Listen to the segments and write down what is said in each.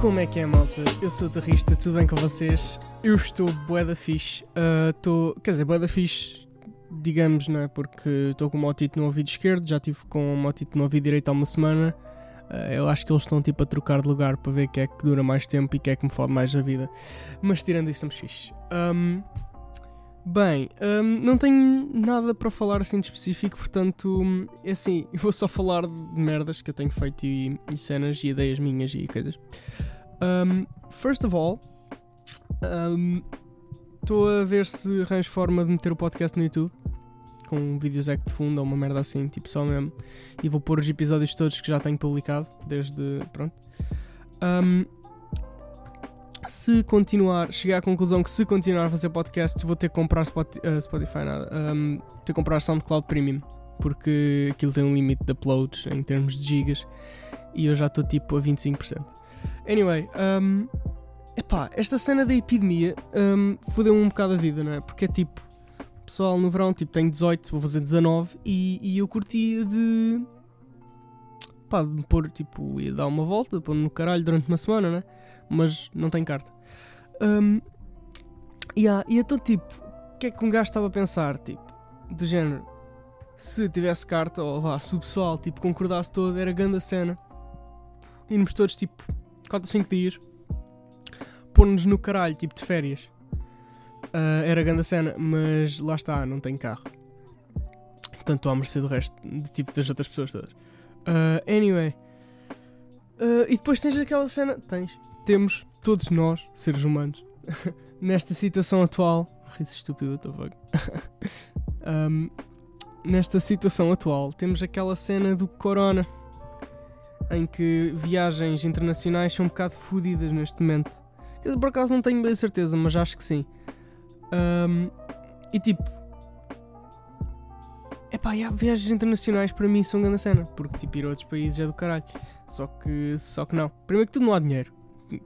Como é que é, malta? Eu sou o Terrista, tudo bem com vocês? Eu estou bué da fixe. ah, Estou, quer dizer, bué da fixe, digamos, não é? Porque estou com o motito no ouvido esquerdo, já estive com o motito no ouvido direito há uma semana. Ah, eu acho que eles estão tipo a trocar de lugar para ver quem é que dura mais tempo e quem é que me fode mais a vida. Mas tirando isso, estamos fixe. Ahm, bem, ahm, não tenho nada para falar assim de específico, portanto, hum, é assim, eu vou só falar de merdas que eu tenho feito e, e cenas e ideias minhas e coisas. Um, first of all, estou a ver se arranjo forma de meter o podcast no YouTube com vídeos ec de fundo ou uma merda assim, tipo só mesmo. E vou pôr os episódios todos que já tenho publicado, desde. Pronto. Um, se continuar, cheguei à conclusão que se continuar a fazer podcasts vou ter que comprar Spot- uh, Spotify, nada, um, ter que comprar SoundCloud Premium, porque aquilo tem um limite de uploads em termos de gigas e eu já estou tipo a 25%. Anyway, um, epá, esta cena da epidemia um, fodeu-me um bocado a vida, não é? Porque é tipo, pessoal, no verão, tipo, tenho 18, vou fazer 19 e, e eu curtia de. Pá, de me pôr, tipo, ia dar uma volta, pôr-me no caralho durante uma semana, né? Mas não tenho carta. Um, yeah, e então, tipo, o que é que um gajo estava a pensar? Tipo, do género, se tivesse carta, ou vá, se o pessoal, tipo, concordasse todo, era grande a cena. Irmos todos, tipo, 4 ou 5 dias, pôr-nos no caralho, tipo, de férias. Ah, era grande a cena, mas lá está, não tenho carro. Portanto, estou à mercê do resto, de, tipo, das outras pessoas todas. Ah, anyway. Ah, e depois tens aquela cena. Tens. Temos, todos nós, seres humanos, nesta situação atual. Riso estúpido, what the fuck. Um, nesta situação atual, temos aquela cena do Corona. Em que viagens internacionais são um bocado fodidas neste momento. Por acaso não tenho bem a certeza, mas acho que sim. Um, e tipo. Epá, yeah, viagens internacionais para mim são grande cena, porque tipo ir a outros países é do caralho. Só que, só que não. Primeiro que tudo não há dinheiro.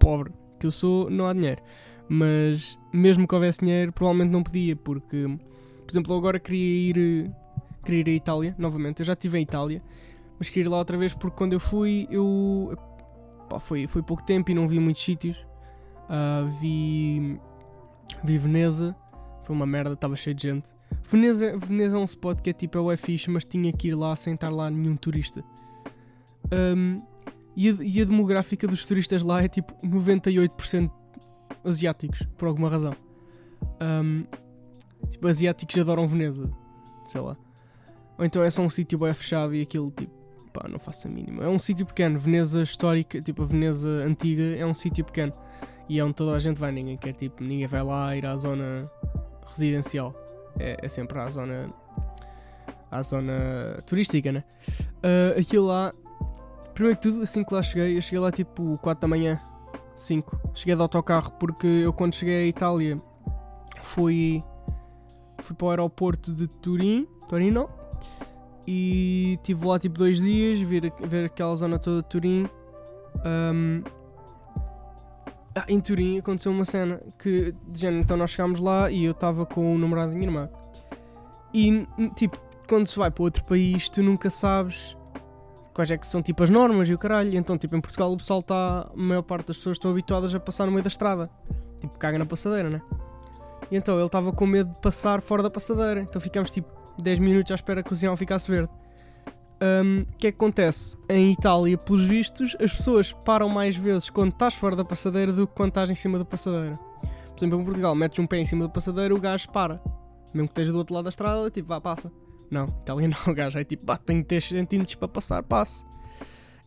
Pobre que eu sou, não há dinheiro. Mas mesmo que houvesse dinheiro, provavelmente não podia, porque, por exemplo, agora queria ir, queria ir à Itália novamente. Eu já estive em Itália, mas queria ir lá outra vez porque quando eu fui, eu. Foi, foi pouco tempo e não vi muitos sítios. Ah, vi. Vi Veneza, foi uma merda, estava cheio de gente. Veneza, Veneza é um spot que é tipo, é ué fixe, mas tinha que ir lá sem estar lá nenhum turista. Um, e, a, e a demográfica dos turistas lá é tipo 98% asiáticos, por alguma razão. Um, tipo, asiáticos adoram Veneza, sei lá. Ou então é só um sítio bem fechado e aquilo tipo, pá, não faço a mínima. É um sítio pequeno, Veneza histórica, tipo a Veneza antiga, é um sítio pequeno. E é onde toda a gente vai, ninguém quer tipo, ninguém vai lá ir à zona residencial. É, é sempre à zona. à zona turística, né? Ah, aquilo lá. Primeiro de tudo, assim que lá cheguei, eu cheguei lá tipo 4 da manhã, 5. Cheguei de autocarro porque eu quando cheguei à Itália fui. fui para o aeroporto de Turim, Torino, e estive lá tipo dois dias, ver, ver aquela zona toda de Turim. Ahm, ah, em Turim aconteceu uma cena que, género, então nós chegámos lá e eu estava com o namorado da minha irmã. E, tipo, quando se vai para outro país, tu nunca sabes quais é que são, tipo, as normas e o caralho. Então, tipo, em Portugal o pessoal está, a maior parte das pessoas estão habituadas a passar no meio da estrada. Tipo, caga na passadeira, né? E então ele estava com medo de passar fora da passadeira. Então ficámos, tipo, 10 minutos à espera que o sinal ficasse verde. Hum, O que é que acontece? Em Itália, pelos vistos, as pessoas param mais vezes quando estás fora da passadeira do que quando estás em cima da passadeira. Por exemplo, em Portugal, metes um pé em cima da passadeira, o gajo para. Mesmo que esteja do outro lado da estrada, tipo, vá, passa. Não, Itália não, o gajo é tipo, pá, tenho 3 centímetros para passar, passe.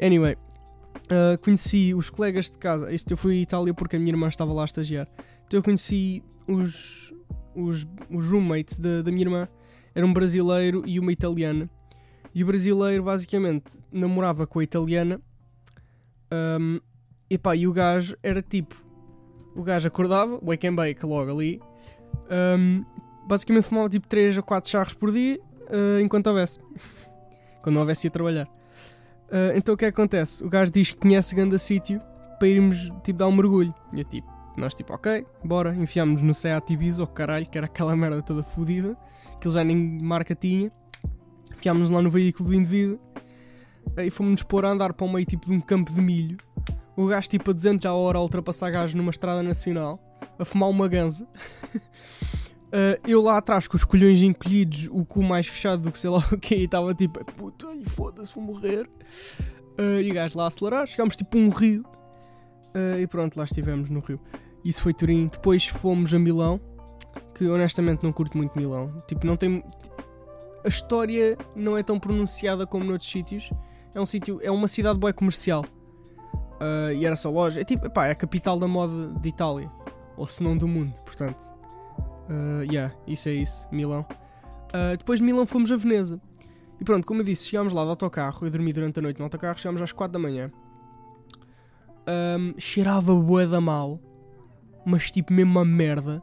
Anyway, uh, conheci os colegas de casa. Isto eu fui à Itália porque a minha irmã estava lá a estagiar. Então eu conheci os, os, os roommates da, da minha irmã. Era um brasileiro e uma italiana. E o brasileiro basicamente namorava com a italiana. Um, epá, e o gajo era tipo. O gajo acordava, wake and bake logo ali. Um, basicamente fumava tipo 3 a 4 charros por dia uh, enquanto houvesse. Quando não houvesse ia trabalhar. Uh, então o que é que acontece? O gajo diz que conhece grande sítio para irmos tipo dar um mergulho. E eu tipo, nós tipo, ok, bora, enfiámos no Seat Ibiza, oh caralho, que era aquela merda toda fodida, que ele já nem marca tinha. Enfiámos lá no veículo do indivíduo e fomos-nos pôr a andar para o meio tipo de um campo de milho, o gajo tipo a 200 à hora a ultrapassar gajos numa estrada nacional, a fumar uma ganza. Uh, eu lá atrás com os colhões encolhidos, o cu mais fechado do que sei lá o que, e estava tipo, puta, foda-se, vou morrer. Uh, e o gajo lá a acelerar, chegámos tipo a um rio. Uh, e pronto, lá estivemos no rio. Isso foi Turim. Depois fomos a Milão, que honestamente não curto muito Milão. Tipo, não tem. A história não é tão pronunciada como noutros sítios. É um sítio, é uma cidade boa comercial. e era só loja. É tipo, pá, é a capital da moda de Itália. Ou se não do mundo, portanto. Uh, yeah, isso é isso, Milão. Uh, depois de Milão fomos a Veneza. E pronto, como eu disse, chegámos lá de autocarro. Eu dormi durante a noite no autocarro, chegámos às 4 da manhã. Um, cheirava bué da mal, mas tipo mesmo uma merda.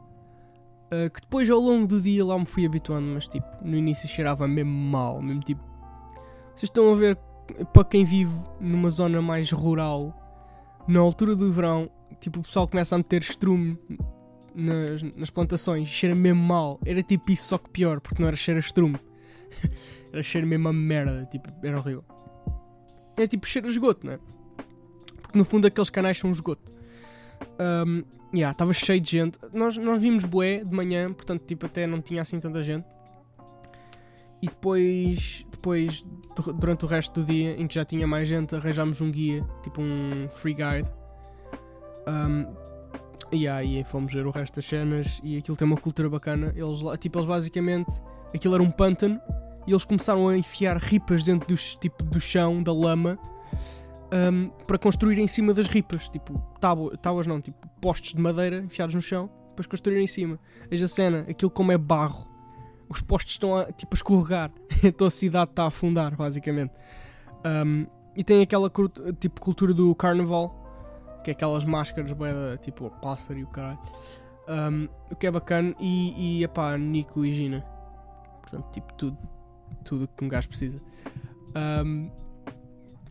Uh, que depois ao longo do dia lá me fui habituando, mas tipo, no início cheirava mesmo mal, mesmo tipo. Vocês estão a ver, para quem vive numa zona mais rural, na altura do verão, tipo, o pessoal começa a meter estrume nas, nas plantações, cheira mesmo mal. Era tipo isso, só que pior, porque não era cheiro a estrume. era cheiro mesmo a merda, tipo, era horrível. É tipo cheiro a esgoto, não é? Porque no fundo aqueles canais são um esgoto. Um, yeah, estava cheio de gente. Nós, nós vimos bué de manhã, portanto, tipo, até não tinha assim tanta gente. E depois, depois, durante o resto do dia, em que já tinha mais gente, arranjámos um guia, tipo um free guide. Um, e aí fomos ver o resto das cenas e aquilo tem uma cultura bacana. Eles, tipo, eles basicamente. Aquilo era um pântano e eles começaram a enfiar ripas dentro dos, tipo, do chão, da lama, um, para construir em cima das ripas. Tipo, tábuas, tábuas não, tipo, postes de madeira enfiados no chão, depois construir em cima. Veja a cena, aquilo como é barro, os postes estão a, tipo, a escorregar, então a cidade está a afundar, basicamente. Um, e tem aquela tipo, cultura do carnaval que é aquelas máscaras bem tipo pássaro e o caralho. Um, o que é bacana e, e epá, Nico e Gina. Portanto, tipo, tudo. Tudo que um gajo precisa. Um,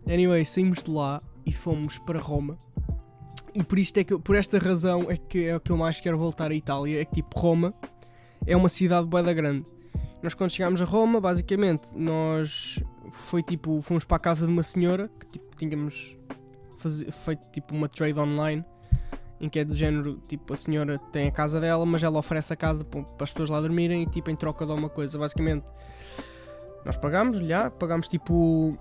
anyway, saímos de lá e fomos para Roma. E por, isto é que, por esta razão é que é o que eu mais quero voltar à Itália. É que tipo, Roma é uma cidade bué da grande. Nós quando chegámos a Roma, basicamente, nós foi tipo, fomos para a casa de uma senhora que tipo, tínhamos feito tipo uma trade online em que é de género, tipo, a senhora tem a casa dela, mas ela oferece a casa para as pessoas lá dormirem e tipo em troca de uma coisa. Basicamente, nós pagamos, já, pagamos tipo,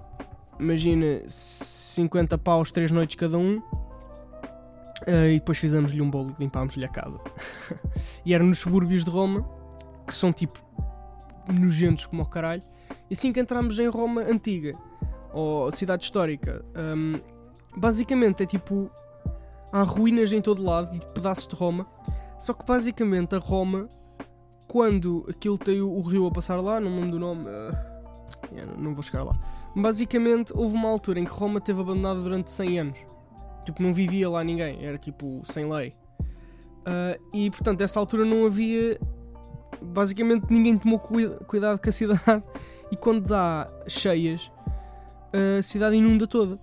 imagina, 50 paus, 3 noites cada um. Uh, e depois fizemos-lhe um bolo limpámos-lhe a casa. e era nos subúrbios de Roma, que são tipo nojentos como o caralho. E assim que entramos em Roma antiga, ou cidade histórica, um, basicamente é tipo. Há ruínas em todo lado e pedaços de Roma. Só que basicamente a Roma, quando aquilo tem o, o rio a passar lá, não me lembro do nome. Uh, não, vou chegar lá. Basicamente houve uma altura em que Roma esteve abandonada durante 100 anos. Tipo, não vivia lá ninguém, era tipo sem lei. Uh, e portanto, nessa altura não havia. Basicamente ninguém tomou cuidado com a cidade. E quando dá cheias, a cidade inunda toda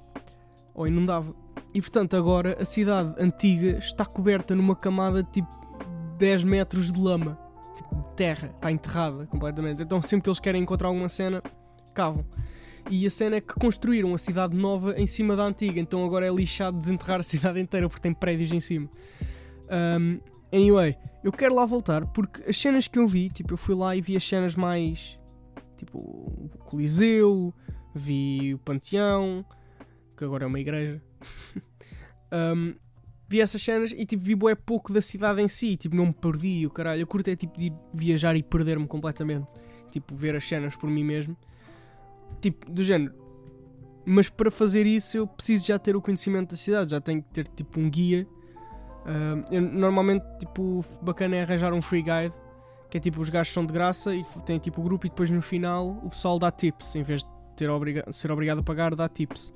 ou inundava. E portanto, agora a cidade antiga está coberta numa camada de tipo 10 metros de lama, tipo de terra, está enterrada completamente. Então, sempre que eles querem encontrar alguma cena, cavam. E a cena é que construíram a cidade nova em cima da antiga, então agora é lixado desenterrar a cidade inteira porque tem prédios em cima. Um, anyway, eu quero lá voltar porque as cenas que eu vi, tipo, eu fui lá e vi as cenas mais tipo o Coliseu, vi o Panteão, que agora é uma igreja. um, vi essas cenas e tipo, vi bué pouco da cidade em si, tipo, não me perdi, o caralho. Eu curto é tipo de viajar e perder-me completamente. Tipo, ver as cenas por mim mesmo. Tipo, do género. Mas para fazer isso eu preciso já ter o conhecimento da cidade, já tenho que ter tipo um guia. Uh, eu, normalmente, tipo, bacana é arranjar um free guide, que é tipo, os gajos são de graça e tem tipo o grupo e depois no final o pessoal dá tips, em vez de ter obriga ser obrigado a pagar, dá tips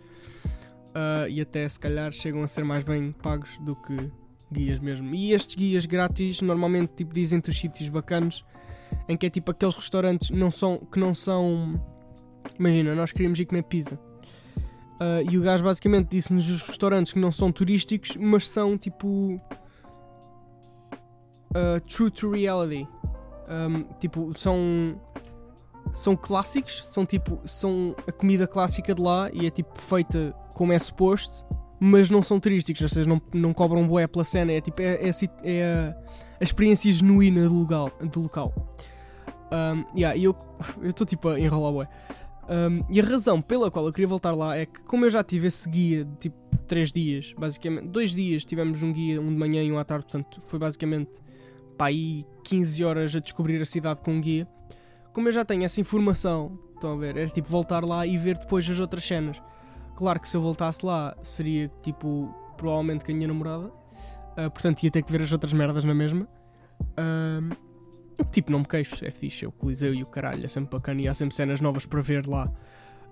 uh, e até se calhar chegam a ser mais bem pagos do que guias mesmo. E estes guias grátis normalmente tipo, dizem-te os sítios bacanos em que é tipo aqueles restaurantes não são, que não são. Imagina, nós queríamos ir comer pizza. Uh, e o gajo basicamente disse-nos os restaurantes que não são turísticos, mas são tipo. Uh, true to reality. Um, tipo, são são clássicos, são tipo, são a comida clássica de lá e é tipo feita como é suposto, mas não são turísticos, ou seja, não, não cobram bué pela cena, é tipo, é, é, é a, a, experiência genuína do local. Do local. Um, yeah, eu estou tipo a enrolar bué. Um, e a razão pela qual eu queria voltar lá é que, como eu já tive esse guia de tipo 3 dias, basicamente, 2 dias tivemos um guia, um de manhã e um à tarde, portanto foi basicamente para aí 15 horas a descobrir a cidade com um guia. Como eu já tenho essa informação, estão a ver, era tipo voltar lá e ver depois as outras cenas. Claro que se eu voltasse lá seria tipo, provavelmente com a minha namorada, uh, portanto ia ter que ver as outras merdas na mesma. Tipo, não me queixo, é fixe, é o Coliseu e o caralho, é sempre bacana e há sempre cenas novas para ver lá.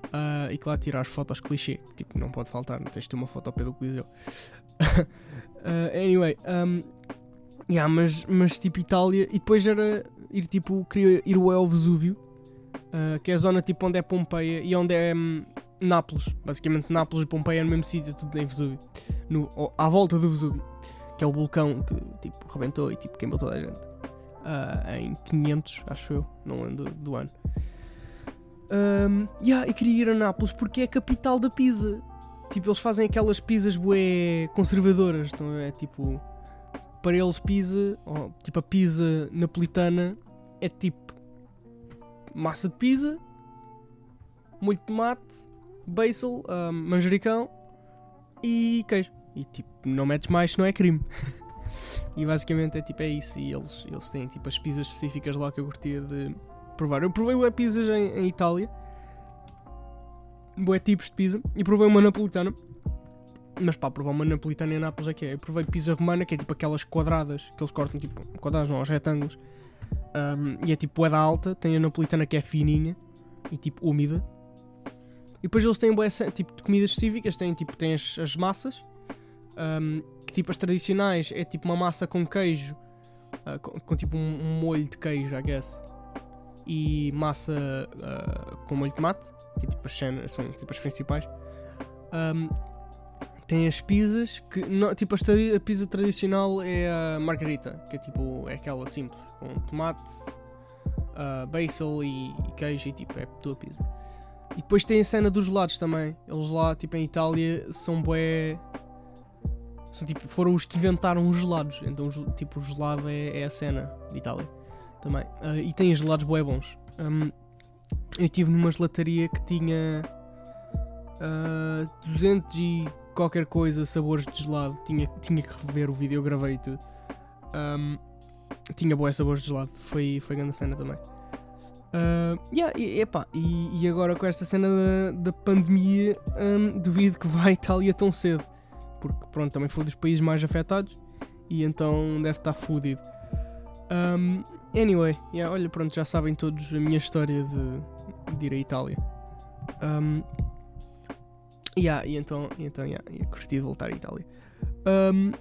Uh, e claro, tirar as fotos clichê, tipo, não pode faltar, não tens de ter uma foto ao pé do Coliseu. uh, anyway, um, yeah, mas, mas tipo Itália, e depois era ir tipo, queria ir ao Vesúvio, uh, que é a zona tipo onde é Pompeia e onde é um, Nápoles, basicamente Nápoles e Pompeia é no mesmo sítio, tudo em Vesúvio, no, à volta do Vesúvio, que é o vulcão que tipo rebentou e tipo queimou toda a gente uh, em 500, acho eu, não lembro do, do ano. Um, yeah, e queria ir a Nápoles porque é a capital da pizza. Tipo, eles fazem aquelas pizzas bué conservadoras, então é tipo, para eles pizza, ou, tipo a pizza napolitana é tipo massa de pizza, de tomate, basil, um, manjericão e queijo. E tipo, não metes mais, não é crime. E basicamente é tipo é isso. E eles, eles têm tipo as pizzas específicas lá que eu curtia de provar. Eu provei o pizzas em, em Itália, bué tipos de pizza, e provei uma napolitana. Mas pá, provar uma napolitana em Nápoles é que é. Eu provei pizza romana, que é tipo aquelas quadradas, que eles cortam tipo, quadradas não, aos retângulos. Um, e é tipo da alta, tem a napolitana que é fininha e tipo úmida. E depois eles têm bué, tipo de comidas específicas, têm tipo têm as massas, um, que tipo as tradicionais é tipo uma massa com queijo, uh, com, com, tipo um, um, molho de queijo, I guess, e massa uh, com molho de tomate, que é, tipo as cenas, são tipo as principais. Um, tem as pizzas, que não, tipo a, a pizza tradicional é a margarita, que é tipo é aquela simples, com tomate, uh, basil e, e, queijo e tipo é tua pizza. E depois tem a cena dos gelados também. Eles lá, tipo em Itália, são bué são, tipo, foram os que inventaram os gelados. Então, tipo, o gelado é, é a cena de Itália também. Uh, e tem gelados bué bons. Um, eu estive numa gelataria que tinha uh, ah, 200 e qualquer coisa sabores de gelado. Tinha, tinha que rever o vídeo, eu gravei tudo. Um, tinha boas sabores de gelado. Foi, foi grande cena também. Uh, yeah, e, epá, e, e, agora com esta cena da, da pandemia, um, duvido que vá à Itália tão cedo porque pronto, também foi dos países mais afetados e então deve estar fodido. Um, anyway, yeah, olha, pronto, já sabem todos a minha história de, de ir à Itália. Um, yeah, e então, e então yeah, yeah, curti de voltar à Itália. Um,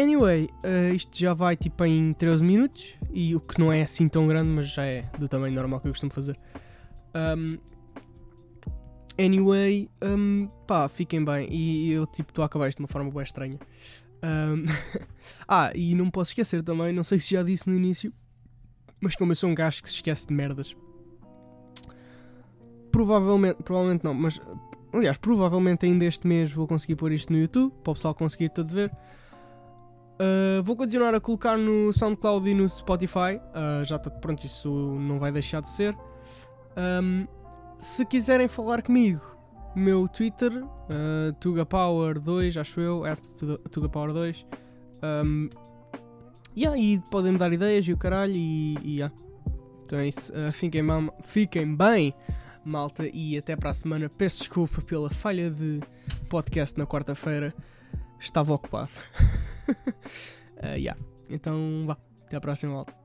anyway, uh, isto já vai tipo em 13 minutos, e o que não é assim tão grande, mas já é do tamanho normal que eu costumo fazer. Um, Anyway, um, pá, fiquem bem. E eu, tipo, estou a acabar isto de uma forma bem estranha. Um, ah, e não posso esquecer também, não sei se já disse no início, mas como eu sou um gajo que se esquece de merdas, provavelmente, provavelmente não, mas aliás, provavelmente ainda este mês vou conseguir pôr isto no YouTube, para o pessoal conseguir todo ver. Uh, vou continuar a colocar no SoundCloud e no Spotify, uh, já está pronto, isso não vai deixar de ser. Um, se quiserem falar comigo, meu Twitter, uh, TugaPower2, acho eu, at TugaPower2. Um, yeah, e podem me dar ideias e o caralho, e, e yeah. Então é isso. Uh, fiquem, fiquem bem, malta, e até para a semana. Peço desculpa pela falha de podcast na quarta-feira. Estava ocupado. uh, yeah. Então vá, até à próxima, malta.